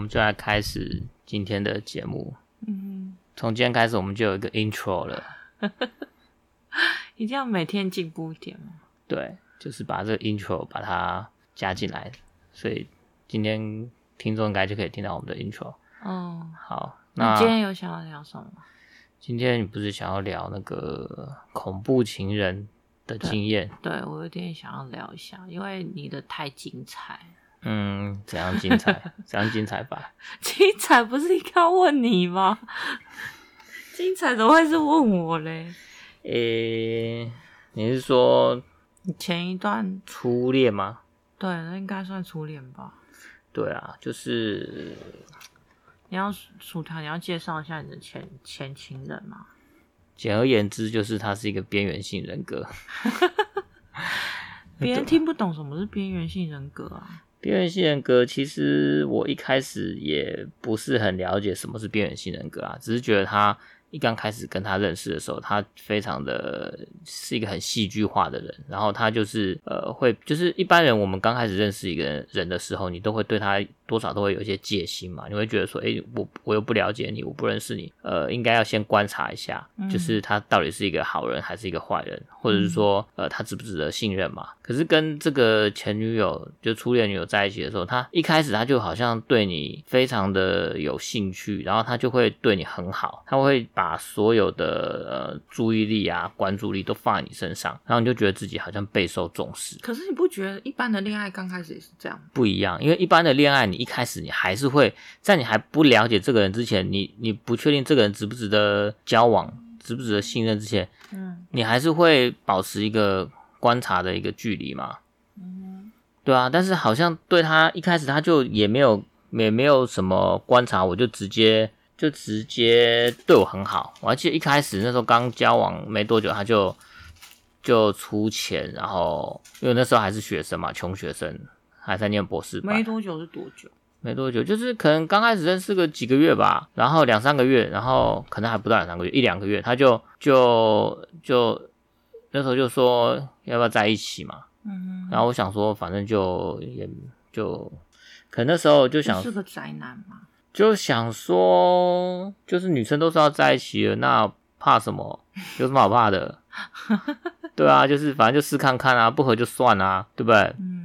我们就来开始今天的节目。嗯，从今天开始，我们就有一个 intro 了。一定要每天进步一点吗？对，就是把这个 intro 把它加进来，所以今天听众应该就可以听到我们的 intro。哦，好，那你今天有想要聊什么？今天你不是想要聊那个恐怖情人的经验？对，对，我有点想要聊一下，因为你的太精彩。嗯，怎样精彩？怎样精彩吧？精彩不是应该要问你吗？精彩怎么会是问我嘞？诶、欸，你是说你前一段初恋吗？对，那应该算初恋吧。对啊，就是你要薯条，你要介绍一下你的前前情人吗？简而言之，就是他是一个边缘性人格。别人听不懂什么是边缘性人格啊？边缘性人格，其实我一开始也不是很了解什么是边缘性人格啊，只是觉得他。一刚开始跟他认识的时候，他非常的是一个很戏剧化的人。然后他就是呃，会就是一般人，我们刚开始认识一个人的时候，你都会对他多少都会有一些戒心嘛。你会觉得说，诶，我我又不了解你，我不认识你，呃，应该要先观察一下，就是他到底是一个好人还是一个坏人，或者是说，呃，他值不值得信任嘛？可是跟这个前女友就初恋女友在一起的时候，他一开始他就好像对你非常的有兴趣，然后他就会对你很好，他会把所有的呃注意力啊、关注力都放在你身上，然后你就觉得自己好像备受重视。可是你不觉得一般的恋爱刚开始也是这样？不一样，因为一般的恋爱，你一开始你还是会在你还不了解这个人之前，你你不确定这个人值不值得交往、值不值得信任之前，嗯，你还是会保持一个观察的一个距离嘛。嗯，对啊，但是好像对他一开始他就也没有也没有什么观察，我就直接。就直接对我很好，我还记得一开始那时候刚交往没多久，他就就出钱，然后因为那时候还是学生嘛，穷学生还在念博士班。没多久是多久？没多久，就是可能刚开始认识个几个月吧，然后两三个月，然后可能还不到两三个月，一两个月，他就就就那时候就说要不要在一起嘛，嗯，然后我想说反正就也就可能那时候就想是个宅男嘛。就想说，就是女生都是要在一起的，那怕什么？有什么好怕的？对啊，就是反正就试看看啊，不合就算啊，对不对？嗯。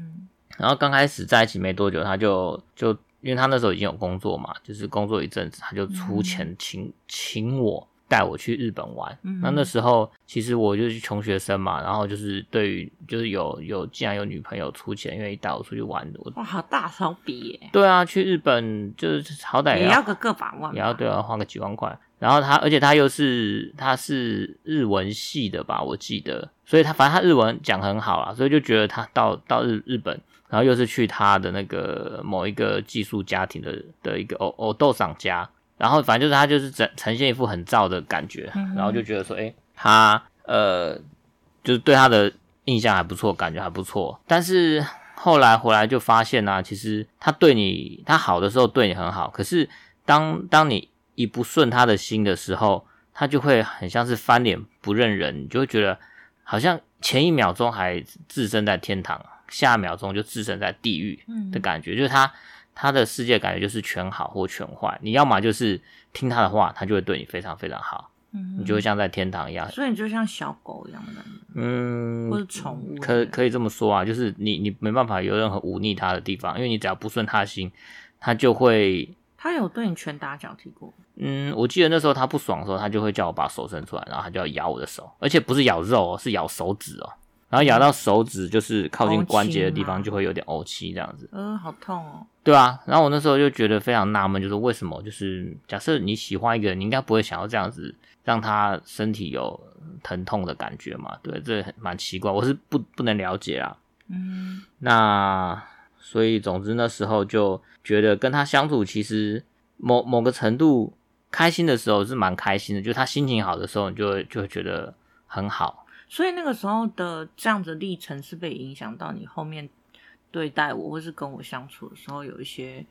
然后刚开始在一起没多久，他就就因为他那时候已经有工作嘛，就是工作一阵子，他就出钱请请我。带我去日本玩，嗯、那那时候其实我就是穷学生嘛，然后就是对于就是有有既然有女朋友出钱愿意带我出去玩的，哇，好大手笔耶！对啊，去日本就是好歹也要，也要个个把万，也要对啊，花个几万块。然后他，而且他又是他是日文系的吧，我记得，所以他反正他日文讲很好啊，所以就觉得他到到日日本，然后又是去他的那个某一个寄宿家庭的的一个偶偶豆桑家。然后反正就是他就是呈呈现一副很燥的感觉，然后就觉得说，诶，他呃，就是对他的印象还不错，感觉还不错。但是后来回来就发现呢、啊，其实他对你，他好的时候对你很好，可是当当你一不顺他的心的时候，他就会很像是翻脸不认人，你就会觉得好像前一秒钟还置身在天堂，下一秒钟就置身在地狱的感觉，嗯、就是他。他的世界感觉就是全好或全坏，你要么就是听他的话，他就会对你非常非常好，嗯，你就会像在天堂一样，所以你就像小狗一样的，嗯，或者宠物，可可以这么说啊，就是你你没办法有任何忤逆他的地方，因为你只要不顺他心，他就会。他有对你拳打脚踢过？嗯，我记得那时候他不爽的时候，他就会叫我把手伸出来，然后他就要咬我的手，而且不是咬肉哦，是咬手指哦。然后咬到手指，就是靠近关节的地方，就会有点呕气这样子。嗯，好痛哦。对啊，然后我那时候就觉得非常纳闷，就是为什么？就是假设你喜欢一个人，你应该不会想要这样子让他身体有疼痛的感觉嘛？对，这蛮奇怪，我是不不能了解啊。嗯，那所以总之那时候就觉得跟他相处，其实某某个程度开心的时候是蛮开心的，就他心情好的时候，你就会就会觉得很好。所以那个时候的这样子历程是被影响到你后面对待我或是跟我相处的时候有一些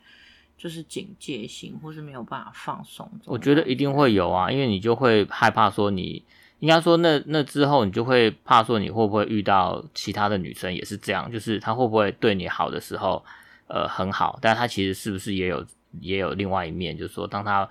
就是警戒心或是没有办法放松。我觉得一定会有啊，因为你就会害怕说你应该说那那之后你就会怕说你会不会遇到其他的女生也是这样，就是她会不会对你好的时候，呃很好，但她其实是不是也有也有另外一面，就是说当她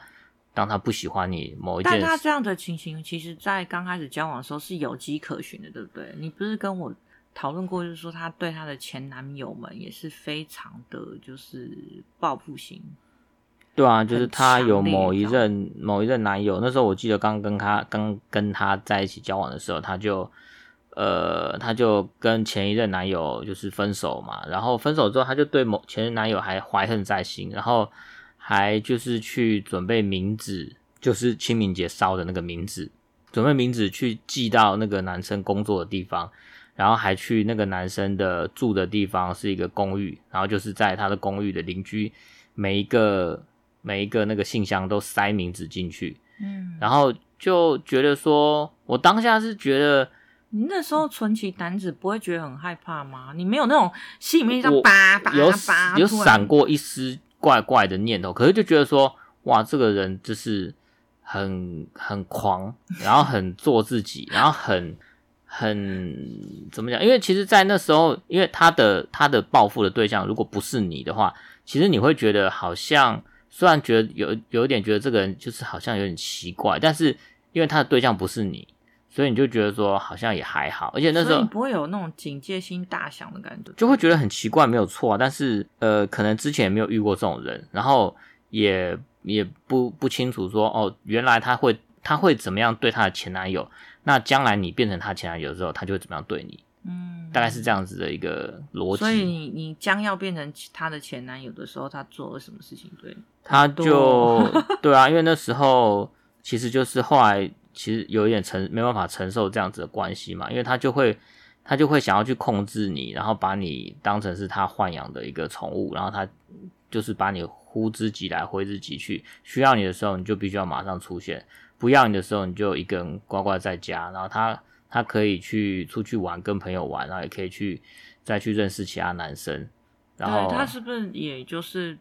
当她不喜欢你某一件，但她这样的情形，其实在刚开始交往的时候是有迹可循的，对不对？你不是跟我讨论过，就是说她对她的前男友们也是非常的就是报复心。对啊，就是她有某一任某一任男友，那时候我记得刚跟她刚跟她在一起交往的时候，她就呃她就跟前一任男友就是分手嘛，然后分手之后，她就对某前任男友还怀恨在心，然后还就是去准备冥纸，就是清明节烧的那个冥纸，准备冥纸去寄到那个男生工作的地方，然后还去那个男生的住的地方是一个公寓，然后就是在他的公寓的邻居每一个。每一个那个信箱都塞名字进去，嗯，然后就觉得说，我当下是觉得，你那时候存起胆子不会觉得很害怕吗？你没有那种心里面像叭叭有叭有闪过一丝怪怪的念头，可是就觉得说，哇，这个人就是很很狂，然后很做自己，然后很很怎么讲？因为其实，在那时候，因为他的他的报复的对象如果不是你的话，其实你会觉得好像。虽然觉得有有一点觉得这个人就是好像有点奇怪，但是因为他的对象不是你，所以你就觉得说好像也还好。而且那时候你不会有那种警戒心大响的感觉，就会觉得很奇怪，没有错啊。但是呃，可能之前也没有遇过这种人，然后也也不不清楚说哦，原来他会他会怎么样对他的前男友，那将来你变成他前男友之后，他就会怎么样对你？嗯，大概是这样子的一个逻辑。所以你你将要变成他的前男友的时候，他做了什么事情对你？他就 对啊，因为那时候其实就是后来其实有一点承没办法承受这样子的关系嘛，因为他就会他就会想要去控制你，然后把你当成是他豢养的一个宠物，然后他就是把你呼之即来挥之即去，需要你的时候你就必须要马上出现，不要你的时候你就一个人乖乖在家，然后他。他可以去出去玩，跟朋友玩，然后也可以去再去认识其他男生。然后他是不是也就是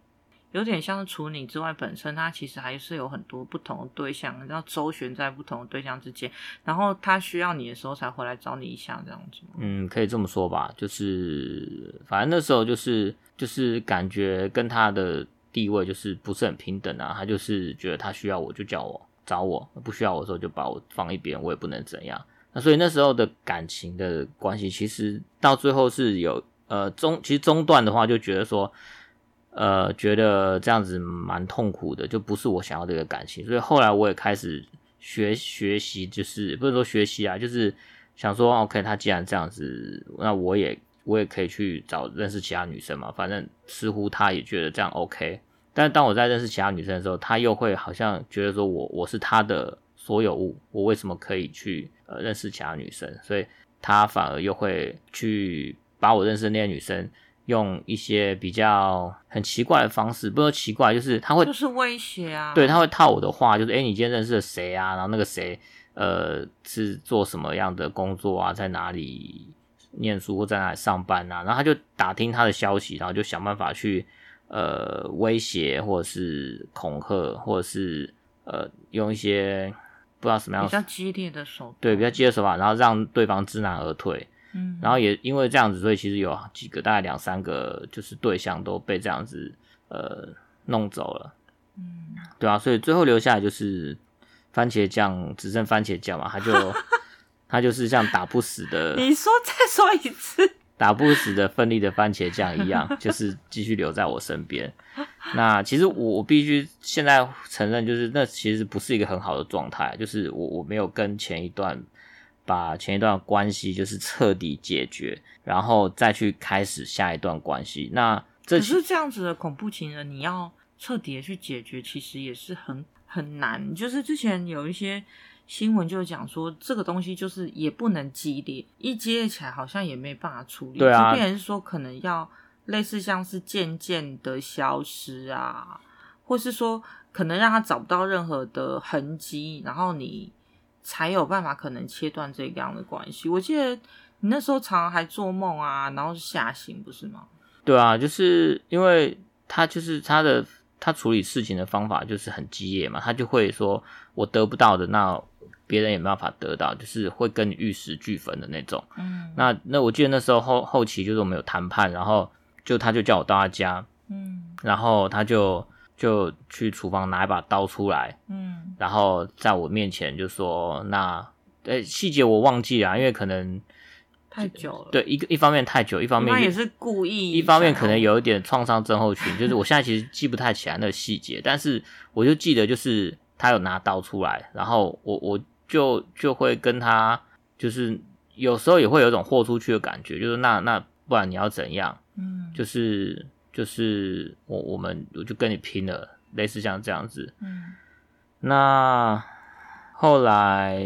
有点像是除你之外，本身他其实还是有很多不同的对象，然后周旋在不同的对象之间。然后他需要你的时候才回来找你一下，这样子。嗯，可以这么说吧。就是反正那时候就是就是感觉跟他的地位就是不是很平等啊。他就是觉得他需要我就叫我找我，不需要我的时候就把我放一边，我也不能怎样。那所以那时候的感情的关系，其实到最后是有呃中，其实中断的话就觉得说，呃，觉得这样子蛮痛苦的，就不是我想要这个感情。所以后来我也开始学学习，就是不是说学习啊，就是想说，OK，他既然这样子，那我也我也可以去找认识其他女生嘛。反正似乎他也觉得这样 OK。但当我在认识其他女生的时候，他又会好像觉得说我我是他的所有物，我为什么可以去？呃，认识其他女生，所以他反而又会去把我认识的那些女生用一些比较很奇怪的方式，不说奇怪，就是他会就是威胁啊，对，他会套我的话，就是诶，你今天认识了谁啊？然后那个谁，呃，是做什么样的工作啊？在哪里念书或在哪里上班啊？然后他就打听他的消息，然后就想办法去呃威胁，或者是恐吓，或者是呃用一些。不知道什么样比较激烈的手法，对，比较激烈的手法，然后让对方知难而退。嗯，然后也因为这样子，所以其实有几个，大概两三个，就是对象都被这样子呃弄走了。嗯，对啊，所以最后留下来就是番茄酱，只剩番茄酱嘛，他就 他就是像打不死的。你说再说一次。打不死的奋力的番茄酱一样，就是继续留在我身边。那其实我我必须现在承认，就是那其实不是一个很好的状态。就是我我没有跟前一段把前一段关系就是彻底解决，然后再去开始下一段关系。那这可是这样子的恐怖情人，你要彻底的去解决，其实也是很很难。就是之前有一些。新闻就讲说，这个东西就是也不能激烈，一激烈起来好像也没办法处理。对啊，就变成说可能要类似像是渐渐的消失啊，或是说可能让他找不到任何的痕迹，然后你才有办法可能切断这样的关系。我记得你那时候常常还做梦啊，然后是吓醒，不是吗？对啊，就是因为他就是他的他处理事情的方法就是很激烈嘛，他就会说我得不到的那。别人也没办法得到，就是会跟你玉石俱焚的那种。嗯，那那我记得那时候后后期就是我们有谈判，然后就他就叫我到他家，嗯，然后他就就去厨房拿一把刀出来，嗯，然后在我面前就说：“那呃细节我忘记了，因为可能太久了，对一个一方面太久，一方面他也是故意，一方面可能有一点创伤症候群，就是我现在其实记不太起来那个细节，但是我就记得就是他有拿刀出来，然后我我就就会跟他就是有时候也会有一种豁出去的感觉，就是那那不然你要怎样？”嗯，就是就是我我们我就跟你拼了，类似像这样子。嗯，那后来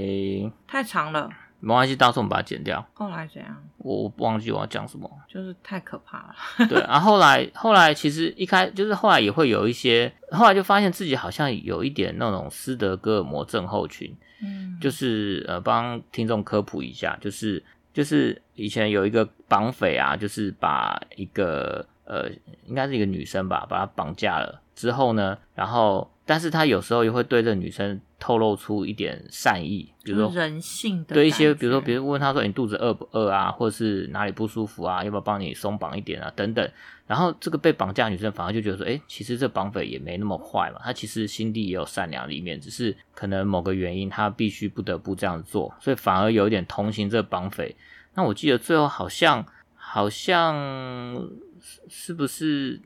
太长了，没关系，到时候我们把它剪掉。后来怎样？我忘记我要讲什么，就是太可怕了。对，然后后来后来其实一开就是后来也会有一些，后来就发现自己好像有一点那种斯德哥尔摩症候群。嗯，就是呃帮听众科普一下，就是。就是以前有一个绑匪啊，就是把一个呃，应该是一个女生吧，把她绑架了之后呢，然后，但是他有时候又会对这女生透露出一点善意，比如说人性的，对一些，比如说，比如问他说你肚子饿不饿啊，或者是哪里不舒服啊，要不要帮你松绑一点啊，等等。然后这个被绑架女生反而就觉得说，哎，其实这绑匪也没那么坏嘛，他其实心地也有善良的一面，只是可能某个原因他必须不得不这样做，所以反而有一点同情这绑匪。那我记得最后好像好像是不是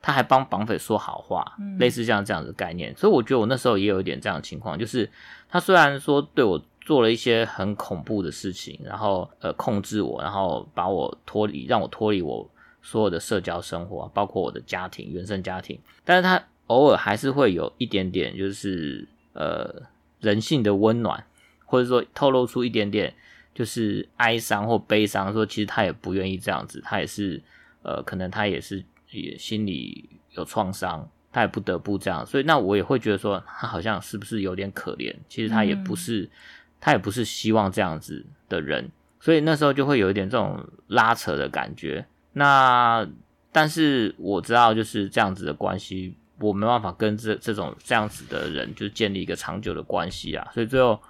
他还帮绑匪说好话，嗯、类似像这样的概念。所以我觉得我那时候也有一点这样的情况，就是他虽然说对我做了一些很恐怖的事情，然后呃控制我，然后把我脱离，让我脱离我。所有的社交生活，包括我的家庭、原生家庭，但是他偶尔还是会有一点点，就是呃人性的温暖，或者说透露出一点点就是哀伤或悲伤，说其实他也不愿意这样子，他也是呃可能他也是也心里有创伤，他也不得不这样，所以那我也会觉得说他好像是不是有点可怜，其实他也不是，嗯、他也不是希望这样子的人，所以那时候就会有一点这种拉扯的感觉。那但是我知道就是这样子的关系，我没办法跟这这种这样子的人就建立一个长久的关系啊，所以最后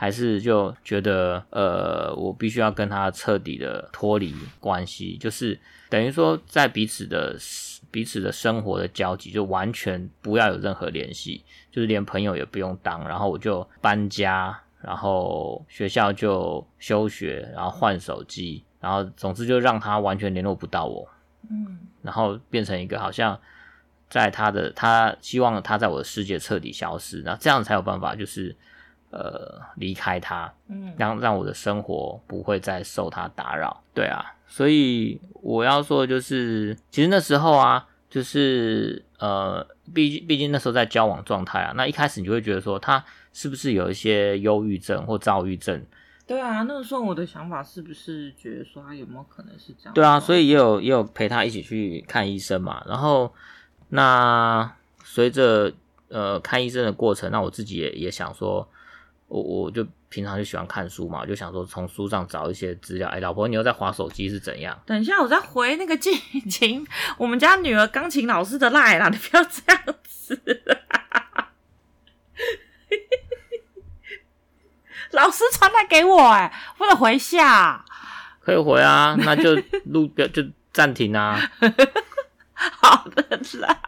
还是就觉得呃，我必须要跟他彻底的脱离关系，就是等于说在彼此的彼此的生活的交集就完全不要有任何联系，就是连朋友也不用当，然后我就搬家，然后学校就休学，然后换手机。然后，总之就让他完全联络不到我，嗯，然后变成一个好像在他的他希望他在我的世界彻底消失，那这样才有办法就是呃离开他，嗯，让让我的生活不会再受他打扰。对啊，所以我要说的就是，其实那时候啊，就是呃，毕竟毕竟那时候在交往状态啊，那一开始你就会觉得说他是不是有一些忧郁症或躁郁症。对啊，那个时候我的想法是不是觉得说他有没有可能是这样？对啊，所以也有也有陪他一起去看医生嘛。然后那随着呃看医生的过程，那我自己也也想说，我我就平常就喜欢看书嘛，我就想说从书上找一些资料。哎，老婆，你又在划手机是怎样？等一下，我在回那个静琴，我们家女儿钢琴老师的赖啦，你不要这样子。老师传来给我，哎，不能回下，可以回啊，那就录表就暂停啊。好的啦。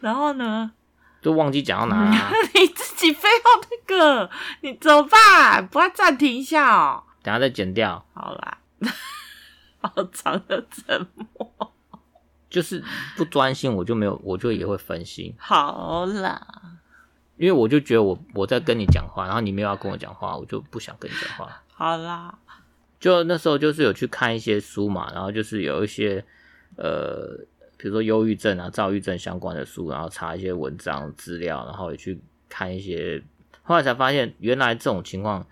然后呢？就忘记讲到哪啊？你自己非要那个，你怎么办？不要暂停一下哦。等下再剪掉。好啦。好长的沉默。就是不专心，我就没有，我就也会分心。好啦。因为我就觉得我我在跟你讲话，然后你没有要跟我讲话，我就不想跟你讲话。好啦，就那时候就是有去看一些书嘛，然后就是有一些呃，比如说忧郁症啊、躁郁症相关的书，然后查一些文章资料，然后也去看一些，后来才发现原来这种情况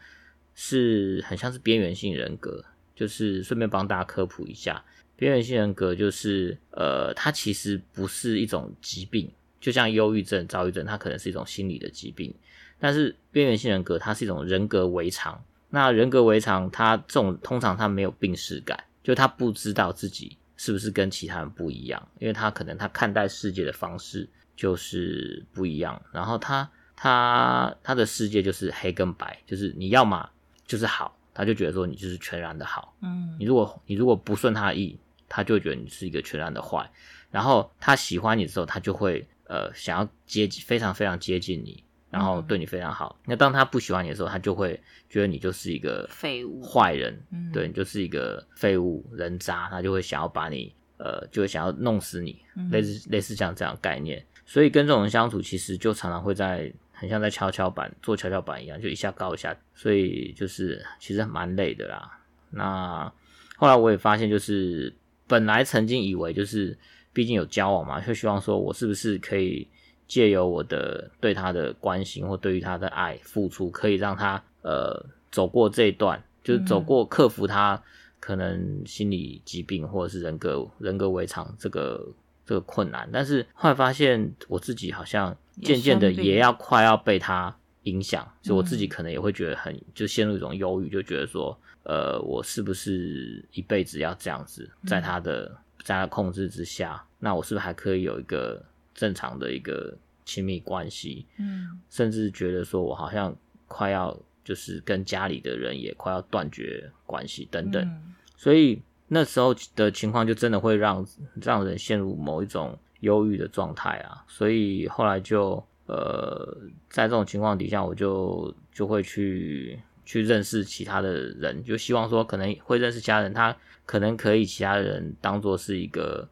是很像是边缘性人格，就是顺便帮大家科普一下，边缘性人格就是呃，它其实不是一种疾病。就像忧郁症、躁郁症，它可能是一种心理的疾病，但是边缘性人格它是一种人格违常。那人格违常，它这种通常它没有病识感，就他不知道自己是不是跟其他人不一样，因为他可能他看待世界的方式就是不一样。然后他他他的世界就是黑跟白，就是你要么就是好，他就觉得说你就是全然的好。嗯，你如果你如果不顺他的意，他就觉得你是一个全然的坏。然后他喜欢你的时候，他就会呃想要接近，非常非常接近你，然后对你非常好。嗯、那当他不喜欢你的时候，他就会觉得你就是一个废物、坏人，嗯、对你就是一个废物、人渣，他就会想要把你呃，就会想要弄死你，嗯、类似类似像这样的概念。所以跟这种人相处，其实就常常会在很像在跷跷板做跷跷板一样，就一下高一下，所以就是其实蛮累的啦。那后来我也发现，就是本来曾经以为就是。毕竟有交往嘛，就希望说我是不是可以借由我的对他的关心或对于他的爱付出，可以让他呃走过这一段，就是走过克服他可能心理疾病或者是人格人格围场这个这个困难。但是后来发现我自己好像渐渐的也要快要被他影响，所以我自己可能也会觉得很就陷入一种忧郁，就觉得说呃我是不是一辈子要这样子在他的在他控制之下。那我是不是还可以有一个正常的一个亲密关系？嗯，甚至觉得说我好像快要就是跟家里的人也快要断绝关系等等，嗯，所以那时候的情况就真的会让让人陷入某一种忧郁的状态啊。所以后来就呃，在这种情况底下，我就就会去去认识其他的人，就希望说可能会认识其他人，他可能可以其他人当做是一个。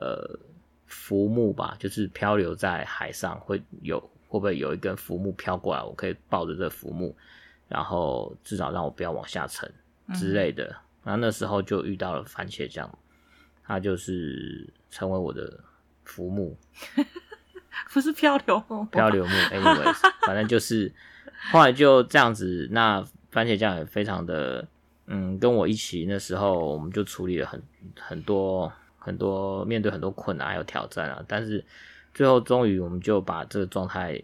呃，浮木吧，就是漂流在海上，会有会不会有一根浮木飘过来？我可以抱着这浮木，然后至少让我不要往下沉之类的。然后那时候就遇到了番茄酱，他就是成为我的浮木，不是漂流木，漂流木。Anyways，反正就是后来就这样子。那番茄酱也非常的，嗯，跟我一起那时候，我们就处理了很很多。很多面对很多困难还有挑战啊，但是最后终于我们就把这个状态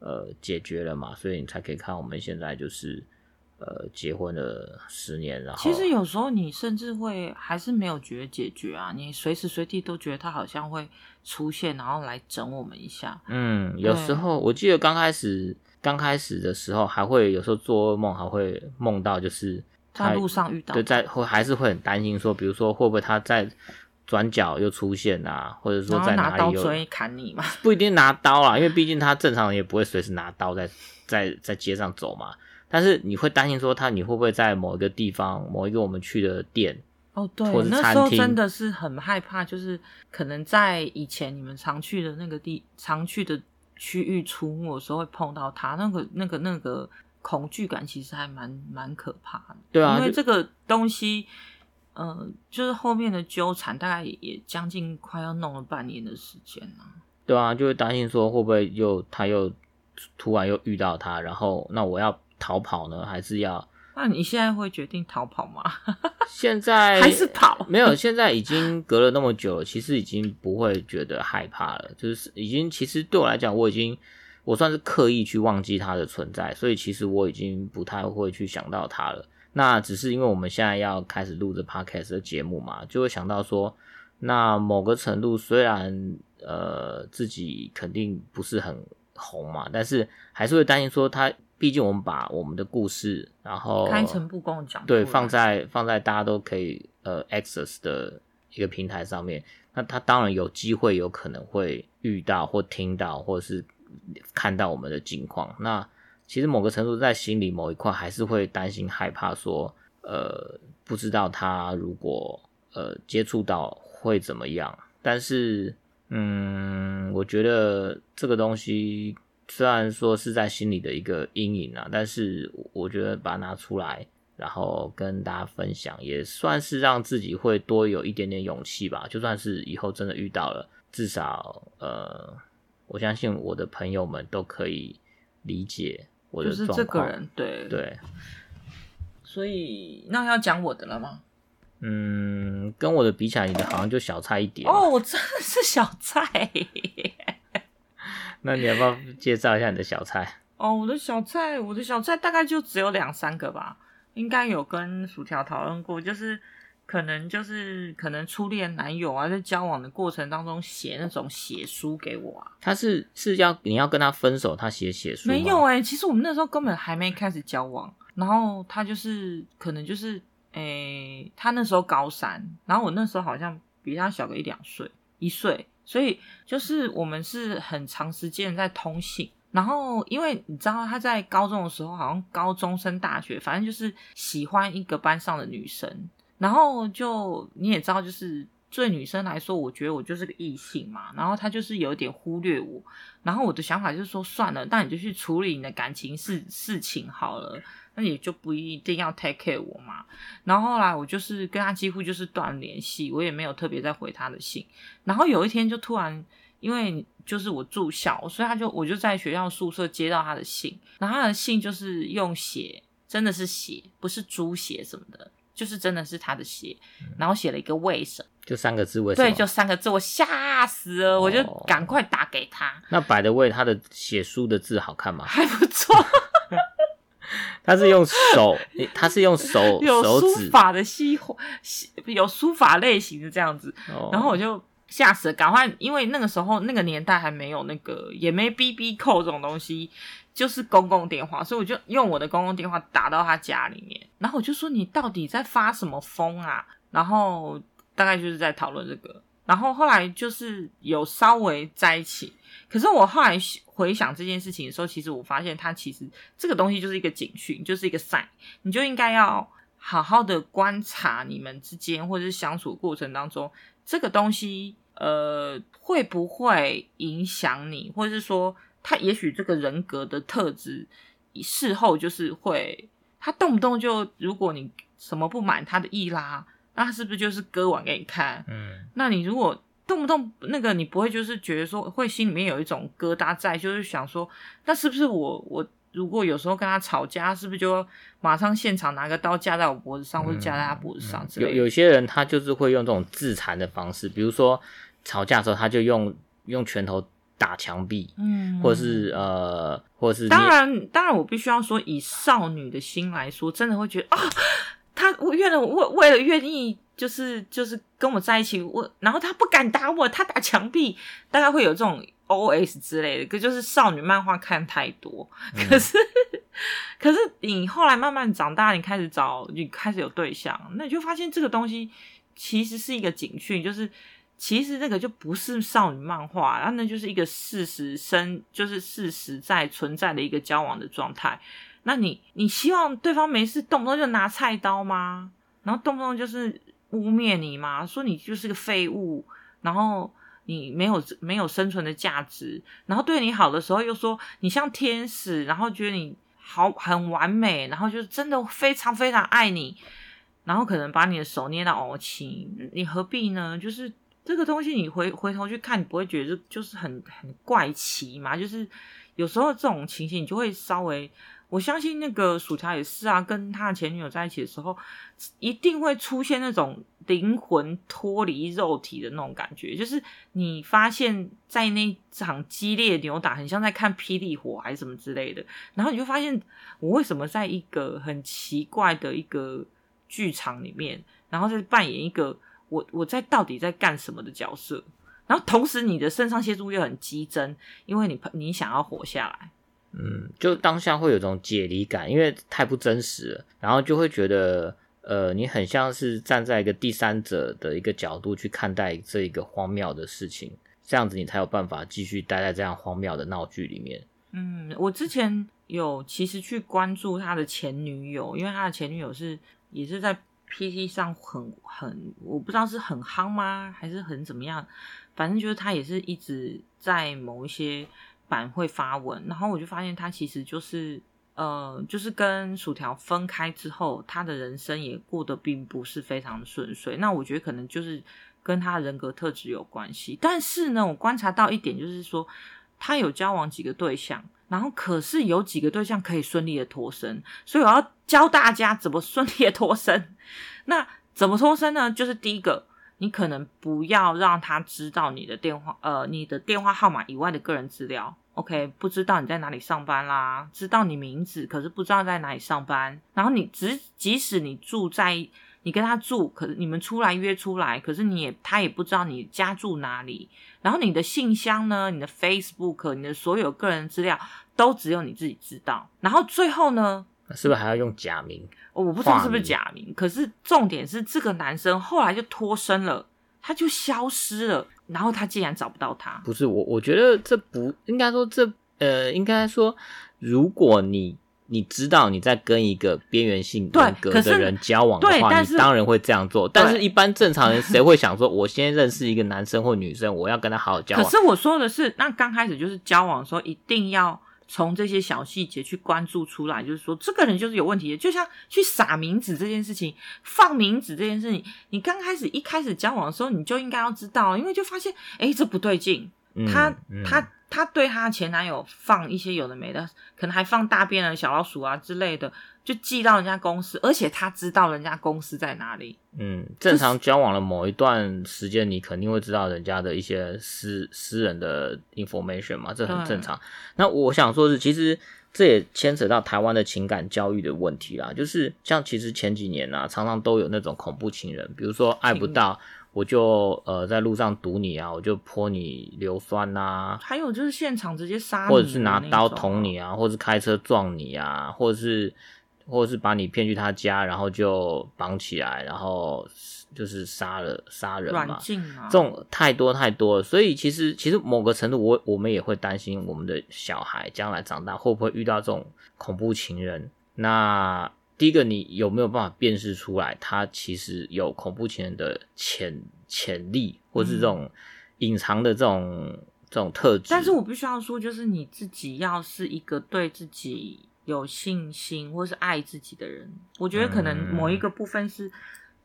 呃解决了嘛，所以你才可以看我们现在就是呃结婚了十年，然后其实有时候你甚至会还是没有觉得解决啊，你随时随地都觉得他好像会出现，然后来整我们一下。嗯，有时候我记得刚开始刚开始的时候还会有时候做噩梦，还会梦到就是在路上遇到，对，在会还是会很担心说，比如说会不会他在。转角又出现啊，或者说在哪里又拿刀砍你嘛？不一定拿刀啦，因为毕竟他正常人也不会随时拿刀在在在街上走嘛。但是你会担心说他你会不会在某一个地方，某一个我们去的店哦，对，或者餐厅，那时候真的是很害怕，就是可能在以前你们常去的那个地常去的区域出没的时候会碰到他，那个那个那个恐惧感其实还蛮蛮可怕的。对啊，因为这个东西。呃，就是后面的纠缠，大概也将近快要弄了半年的时间了。对啊，就会担心说会不会又他又突然又遇到他，然后那我要逃跑呢，还是要？那你现在会决定逃跑吗？现在还是跑？没有，现在已经隔了那么久了，其实已经不会觉得害怕了。就是已经，其实对我来讲，我已经我算是刻意去忘记他的存在，所以其实我已经不太会去想到他了。那只是因为我们现在要开始录这 podcast 的节目嘛，就会想到说，那某个程度虽然呃自己肯定不是很红嘛，但是还是会担心说他，毕竟我们把我们的故事，然后开诚布公讲，对，放在放在大家都可以呃 access 的一个平台上面，那他当然有机会有可能会遇到或听到或者是看到我们的近况，那。其实某个程度在心里某一块还是会担心害怕，说呃不知道他如果呃接触到会怎么样。但是嗯，我觉得这个东西虽然说是在心里的一个阴影啊，但是我觉得把它拿出来，然后跟大家分享，也算是让自己会多有一点点勇气吧。就算是以后真的遇到了，至少呃我相信我的朋友们都可以理解。就是这个人，对对，所以那要讲我的了吗？嗯，跟我的比起来，你的好像就小菜一碟哦。我真的是小菜。那你要不要介绍一下你的小菜？哦，我的小菜，我的小菜大概就只有两三个吧，应该有跟薯条讨论过，就是。可能就是可能初恋男友啊，在交往的过程当中写那种写书给我啊。他是是要你要跟他分手，他写写书？没有哎、欸，其实我们那时候根本还没开始交往，然后他就是可能就是诶，他那时候高三，然后我那时候好像比他小个一两岁，一岁，所以就是我们是很长时间在通信。然后，因为你知道他在高中的时候，好像高中升大学，反正就是喜欢一个班上的女生。然后就你也知道，就是对女生来说，我觉得我就是个异性嘛。然后他就是有点忽略我。然后我的想法就是说，算了，那你就去处理你的感情事事情好了。那也就不一定要 take care 我嘛。然后后来我就是跟他几乎就是断联系，我也没有特别再回他的信。然后有一天就突然。因为就是我住校，所以他就我就在学校宿舍接到他的信，然后他的信就是用血，真的是血，不是猪血什么的，就是真的是他的写，然后写了一个为什么，就三个字为什么，对，就三个字，我吓死了，我就赶快打给他。哦、那 by the way，他的写书的字好看吗？还不错，他是用手，他是用手有书法的手指有书法类型的这样子，哦、然后我就。吓死了！赶快，因为那个时候那个年代还没有那个，也没 BB 扣这种东西，就是公共电话，所以我就用我的公共电话打到他家里面，然后我就说：“你到底在发什么疯啊？”然后大概就是在讨论这个，然后后来就是有稍微在一起。可是我后来回想这件事情的时候，其实我发现他其实这个东西就是一个警讯，就是一个 sign，你就应该要好好的观察你们之间或者是相处过程当中。这个东西，呃，会不会影响你，或者是说，他也许这个人格的特质，事后就是会，他动不动就，如果你什么不满他的意啦，那他是不是就是割腕给你看？嗯，那你如果动不动那个，你不会就是觉得说，会心里面有一种疙瘩在，就是想说，那是不是我我？如果有时候跟他吵架，是不是就马上现场拿个刀架在我脖子上，或者架在他脖子上之类的？有有些人他就是会用这种自残的方式，比如说吵架的时候，他就用用拳头打墙壁，嗯，或者是呃，或者是当然当然，我必须要说，以少女的心来说，真的会觉得啊，他我愿了为为了愿意，就是就是跟我在一起，我然后他不敢打我，他打墙壁，大概会有这种。O S 之类的，可就是少女漫画看太多。嗯、可是，可是你后来慢慢长大，你开始找，你开始有对象，那你就发现这个东西其实是一个警讯，就是其实这个就不是少女漫画，然后那就是一个事实生，就是事实在存在的一个交往的状态。那你你希望对方没事，动不动就拿菜刀吗？然后动不动就是污蔑你吗？说你就是个废物，然后。你没有没有生存的价值，然后对你好的时候又说你像天使，然后觉得你好很完美，然后就是真的非常非常爱你，然后可能把你的手捏到哦青，你何必呢？就是这个东西，你回回头去看，你不会觉得就是很很怪奇嘛？就是有时候这种情形，你就会稍微。我相信那个薯条也是啊，跟他的前女友在一起的时候，一定会出现那种灵魂脱离肉体的那种感觉，就是你发现，在那场激烈的扭打，很像在看霹雳火还是什么之类的，然后你就发现，我为什么在一个很奇怪的一个剧场里面，然后在扮演一个我我在到底在干什么的角色，然后同时你的肾上腺素又很激增，因为你你想要活下来。嗯，就当下会有种解离感，因为太不真实了，然后就会觉得，呃，你很像是站在一个第三者的一个角度去看待这一个荒谬的事情，这样子你才有办法继续待在这样荒谬的闹剧里面。嗯，我之前有其实去关注他的前女友，因为他的前女友是也是在 PT 上很很，我不知道是很夯吗，还是很怎么样，反正就是他也是一直在某一些。版会发文，然后我就发现他其实就是，呃，就是跟薯条分开之后，他的人生也过得并不是非常的顺遂。那我觉得可能就是跟他的人格特质有关系。但是呢，我观察到一点就是说，他有交往几个对象，然后可是有几个对象可以顺利的脱身。所以我要教大家怎么顺利的脱身。那怎么脱身呢？就是第一个。你可能不要让他知道你的电话，呃，你的电话号码以外的个人资料，OK？不知道你在哪里上班啦，知道你名字，可是不知道在哪里上班。然后你只即使你住在，你跟他住，可是你们出来约出来，可是你也他也不知道你家住哪里。然后你的信箱呢，你的 Facebook，你的所有个人资料都只有你自己知道。然后最后呢，是不是还要用假名？我不知道是不是假名，可是重点是这个男生后来就脱身了，他就消失了，然后他竟然找不到他。不是我，我觉得这不应该说这呃，应该说如果你。你知道你在跟一个边缘性人格的人交往的话，你当然会这样做。但是，一般正常人 谁会想说，我先认识一个男生或女生，我要跟他好好交往？可是我说的是，那刚开始就是交往的时候，一定要从这些小细节去关注出来，就是说这个人就是有问题的。就像去撒名字这件事情，放名字这件事情，你刚开始一开始交往的时候，你就应该要知道，因为就发现，哎，这不对劲，他他。他她对她前男友放一些有的没的，可能还放大便的小老鼠啊之类的，就寄到人家公司，而且她知道人家公司在哪里。嗯，正常交往了某一段时间，你肯定会知道人家的一些私私人的 information 嘛，这很正常。那我想说的是，其实这也牵扯到台湾的情感教育的问题啦，就是像其实前几年啊，常常都有那种恐怖情人，比如说爱不到。我就呃在路上堵你啊，我就泼你硫酸呐、啊，还有就是现场直接杀你，或者是拿刀捅你啊，或者是开车撞你啊，或者是或者是把你骗去他家，然后就绑起来，然后就是杀了杀人嘛，软禁啊，这种太多太多了，所以其实其实某个程度我我们也会担心我们的小孩将来长大会不会遇到这种恐怖情人，那。第一个，你有没有办法辨识出来，他其实有恐怖情人的潜潜力，或是这种隐藏的这种这种特质？但是我必须要说，就是你自己要是一个对自己有信心或是爱自己的人，我觉得可能某一个部分是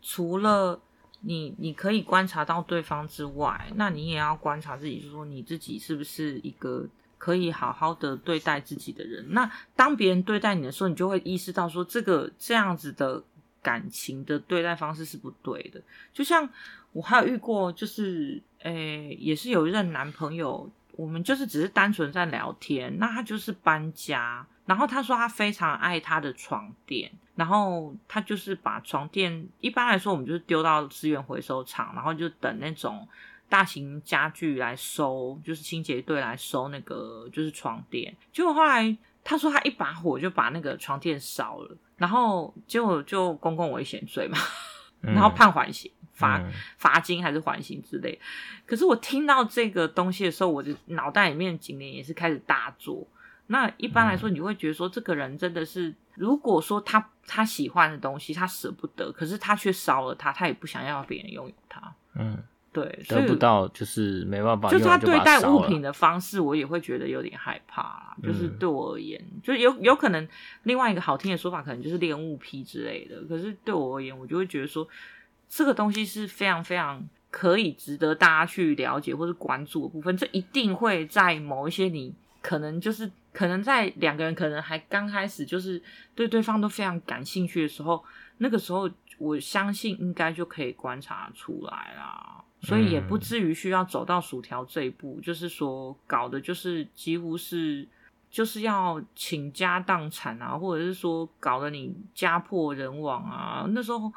除了你你可以观察到对方之外，那你也要观察自己，就是说你自己是不是一个。可以好好的对待自己的人，那当别人对待你的时候，你就会意识到说，这个这样子的感情的对待方式是不对的。就像我还有遇过，就是诶、也是有一任男朋友，我们就是只是单纯在聊天，那他就是搬家，然后他说他非常爱他的床垫，然后他就是把床垫，一般来说我们就是丢到资源回收厂，然后就等那种。大型家具来收，就是清洁队来收那个就是床垫。结果后来他说他一把火就把那个床垫烧了，然后结果就公共危险罪嘛，然后判缓刑，罚罚金还是缓刑之类。可是我听到这个东西的时候，我的脑袋里面警铃也是开始大作。那一般来说，你会觉得说这个人真的是，如果说他他喜欢的东西他舍不得，可是他却烧了它，他也不想要别人拥有它。嗯。对，得不到就是没办法，就是他对待物品的方式，我也会觉得有点害怕啦。嗯、就是对我而言，就有有可能另外一个好听的说法，可能就是恋物癖之类的。可是对我而言，我就会觉得说，这个东西是非常非常可以值得大家去了解或是关注的部分。这一定会在某一些你可能就是可能在两个人可能还刚开始就是对对方都非常感兴趣的时候，那个时候我相信应该就可以观察出来啦。所以也不至于需要走到薯条这一步，嗯、就是说搞的就是几乎是就是要倾家荡产啊，或者是说搞得你家破人亡啊。那时候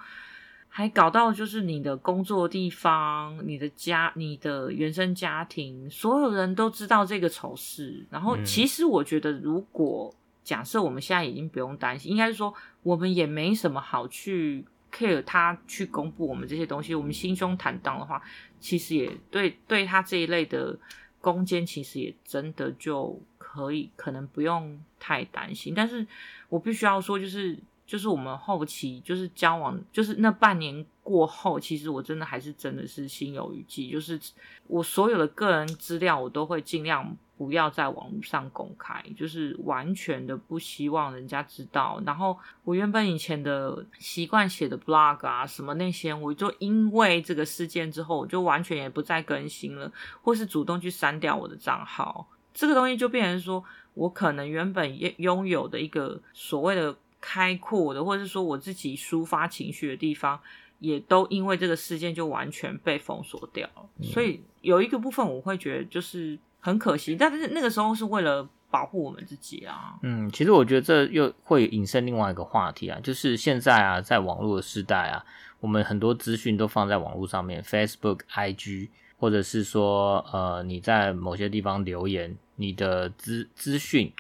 还搞到就是你的工作地方、你的家、你的原生家庭，所有人都知道这个丑事。然后其实我觉得，如果假设我们现在已经不用担心，应该是说我们也没什么好去。Care 他去公布我们这些东西，我们心胸坦荡的话，其实也对对他这一类的攻坚，其实也真的就可以，可能不用太担心。但是我必须要说，就是就是我们后期就是交往，就是那半年过后，其实我真的还是真的是心有余悸，就是我所有的个人资料，我都会尽量。不要在网络上公开，就是完全的不希望人家知道。然后我原本以前的习惯写的 blog 啊，什么那些，我就因为这个事件之后，我就完全也不再更新了，或是主动去删掉我的账号。这个东西就变成说，我可能原本拥有的一个所谓的开阔的，或者是说我自己抒发情绪的地方，也都因为这个事件就完全被封锁掉了。嗯。所以有一个部分，我会觉得就是。很可惜，但是那个时候是为了保护我们自己啊。嗯，其实我觉得这又会引申另外一个话题啊，就是现在啊，在网络的时代啊，我们很多资讯都放在网络上面，Facebook、IG。或者是说呃你在某些地方留言，你的资资讯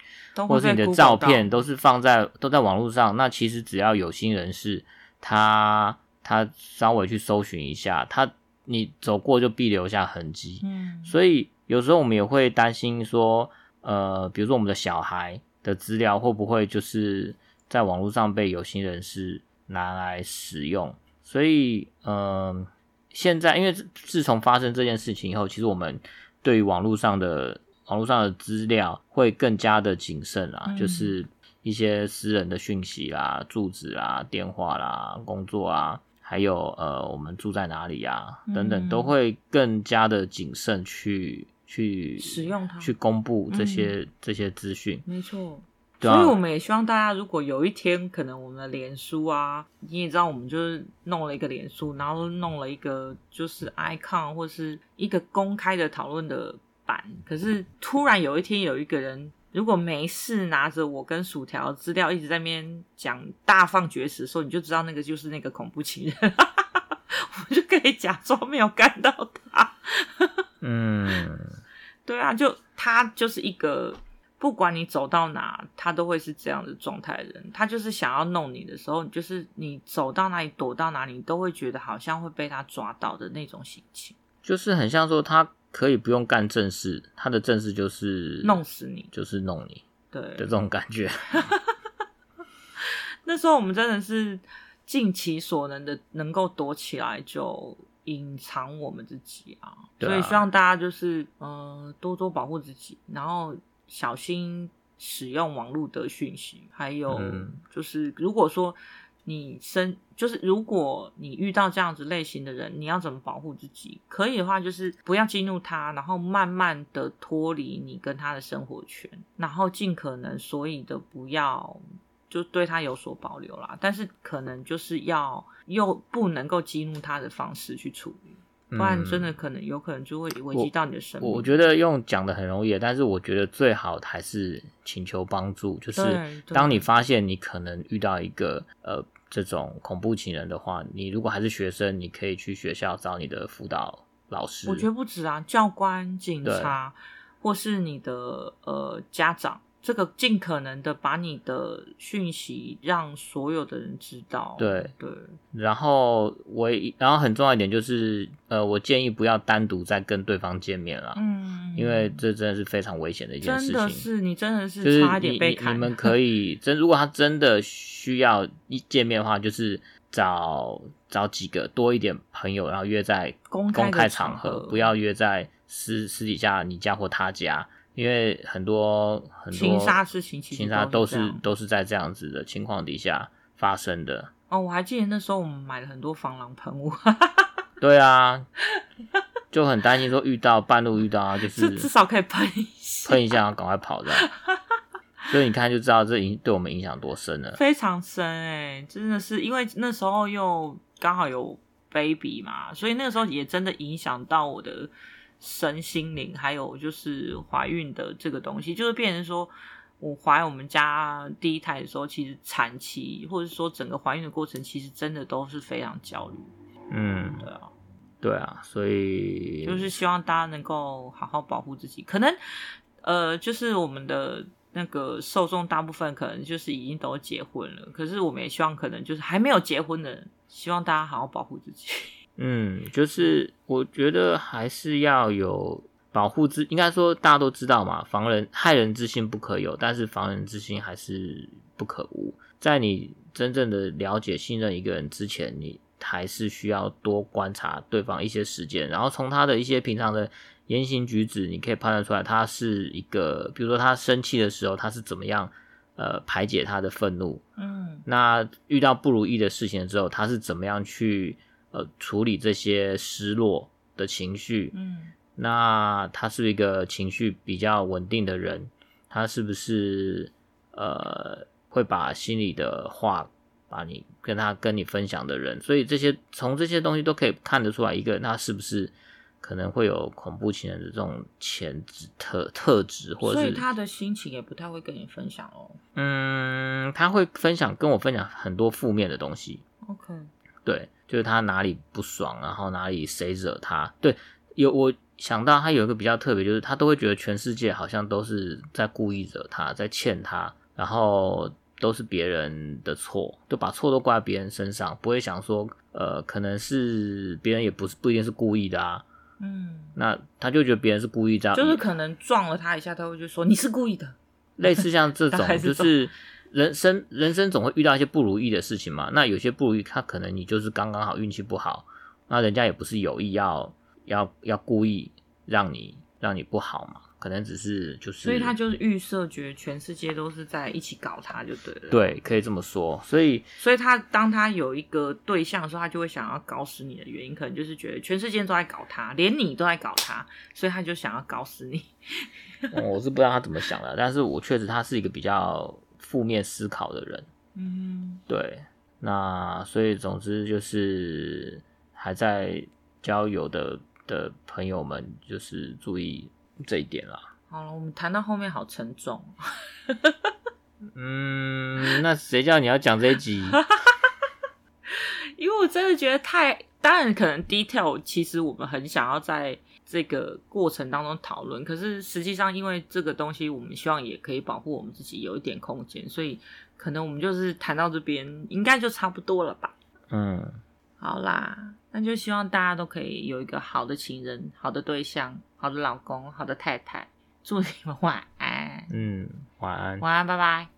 或者是你的照片都是放在都在网络上，那其实只要有心人士，他他稍微去搜寻一下，他你走过就必留下痕迹。嗯，所以有时候我们也会担心说，呃，比如说我们的小孩的资料会不会就是在网络上被有心人士拿来使用？所以，嗯、呃，现在因为自从发生这件事情以后，其实我们对于网络上的网络上的资料会更加的谨慎啊，嗯、就是一些私人的讯息啦、住址啦、电话啦、工作啊，还有呃，我们住在哪里呀、啊、等等，都会更加的谨慎去去使用它，去公布这些、嗯、这些资讯。没错。所以我们也希望大家，如果有一天可能我们的脸书啊，你也知道，我们就是弄了一个脸书，然后弄了一个就是 icon 或是一个公开的讨论的版。可是突然有一天有一个人，如果没事拿着我跟薯条资料一直在那边讲大放厥词的时候，你就知道那个就是那个恐怖情人，我们就可以假装没有看到他。嗯，对啊，就他就是一个。不管你走到哪，他都会是这样的状态的人。他就是想要弄你的时候，就是你走到哪里躲到哪里，你都会觉得好像会被他抓到的那种心情。就是很像说，他可以不用干正事，他的正事就是弄死你，就是弄你，对的这种感觉。那时候我们真的是尽其所能的，能够躲起来就隐藏我们自己啊。对啊。所以希望大家就是呃多多保护自己，然后。小心使用网络的讯息，还有就是，如果说你生，就是如果你遇到这样子类型的人，你要怎么保护自己？可以的话，就是不要激怒他，然后慢慢的脱离你跟他的生活圈，然后尽可能所以的不要就对他有所保留啦。但是可能就是要又不能够激怒他的方式去处理。不然真的可能有可能就会危及到你的生命。我，我觉得用讲的很容易，但是我觉得最好还是请求帮助。就是当你发现你可能遇到一个呃这种恐怖情人的话，你如果还是学生，你可以去学校找你的辅导老师。我觉得不止啊，教官、警察，或是你的呃家长。这个尽可能的把你的讯息让所有的人知道。对对。然后我，然后很重要一点就是，呃，我建议不要单独再跟对方见面了。嗯。因为这真的是非常危险的一件事情。真的是，你真的是差一点被砍。你们可以真，如果他真的需要一见面的话，就是找找几个多一点朋友，然后约在公开场合，不要约在私私底下你家或他家。因为很多很多情杀事情，情杀都是都是在这样子的情况底下发生的。哦，我还记得那时候我们买了很多防狼喷雾。对啊，就很担心说遇到半路遇到啊，就是至少可以喷一下，喷一下，赶快跑的。所以你看就知道这影对我们影响多深了，非常深哎，真的是因为那时候又刚好有 baby 嘛，所以那个时候也真的影响到我的。身心灵，还有就是怀孕的这个东西，就是变成说，我怀我们家第一胎的时候，其实产期或者说整个怀孕的过程，其实真的都是非常焦虑。嗯，对啊，对啊，所以就是希望大家能够好好保护自己。可能呃，就是我们的那个受众大部分可能就是已经都结婚了，可是我们也希望可能就是还没有结婚的人，希望大家好好保护自己。嗯，就是我觉得还是要有保护之，应该说大家都知道嘛，防人害人之心不可有，但是防人之心还是不可无。在你真正的了解、信任一个人之前，你还是需要多观察对方一些时间，然后从他的一些平常的言行举止，你可以判断出来他是一个，比如说他生气的时候，他是怎么样呃排解他的愤怒，嗯，那遇到不如意的事情之后，他是怎么样去。呃，处理这些失落的情绪，嗯，那他是一个情绪比较稳定的人，他是不是呃会把心里的话把你跟他跟你分享的人，所以这些从这些东西都可以看得出来，一个人他是不是可能会有恐怖情人的这种潜质特特质，或者是所以他的心情也不太会跟你分享哦。嗯，他会分享跟我分享很多负面的东西。OK。对，就是他哪里不爽，然后哪里谁惹他。对，有我想到他有一个比较特别，就是他都会觉得全世界好像都是在故意惹他，在欠他，然后都是别人的错，就把错都怪在别人身上，不会想说，呃，可能是别人也不是不一定是故意的啊。嗯，那他就觉得别人是故意这样，就是可能撞了他一下，他会就说你是故意的。类似像这 种，就是人生人生总会遇到一些不如意的事情嘛。那有些不如意，他可能你就是刚刚好运气不好，那人家也不是有意要要要故意让你让你不好嘛。可能只是就是，所以他就是预设，觉得全世界都是在一起搞他，就对了。对，可以这么说。所以，所以他当他有一个对象的时候，他就会想要搞死你的原因，可能就是觉得全世界都在搞他，连你都在搞他，所以他就想要搞死你。嗯，我是不知道他怎么想的，但是我确实他是一个比较负面思考的人。嗯，对。那所以总之就是还在交友的的朋友们，就是注意。这一点啦，好了，我们谈到后面好沉重。嗯，那谁叫你要讲这一集？因为我真的觉得太……当然，可能 detail 其实我们很想要在这个过程当中讨论，可是实际上因为这个东西，我们希望也可以保护我们自己有一点空间，所以可能我们就是谈到这边，应该就差不多了吧？嗯，好啦。那就希望大家都可以有一个好的情人、好的对象、好的老公、好的太太。祝你们晚安。嗯，晚安。晚安，拜拜。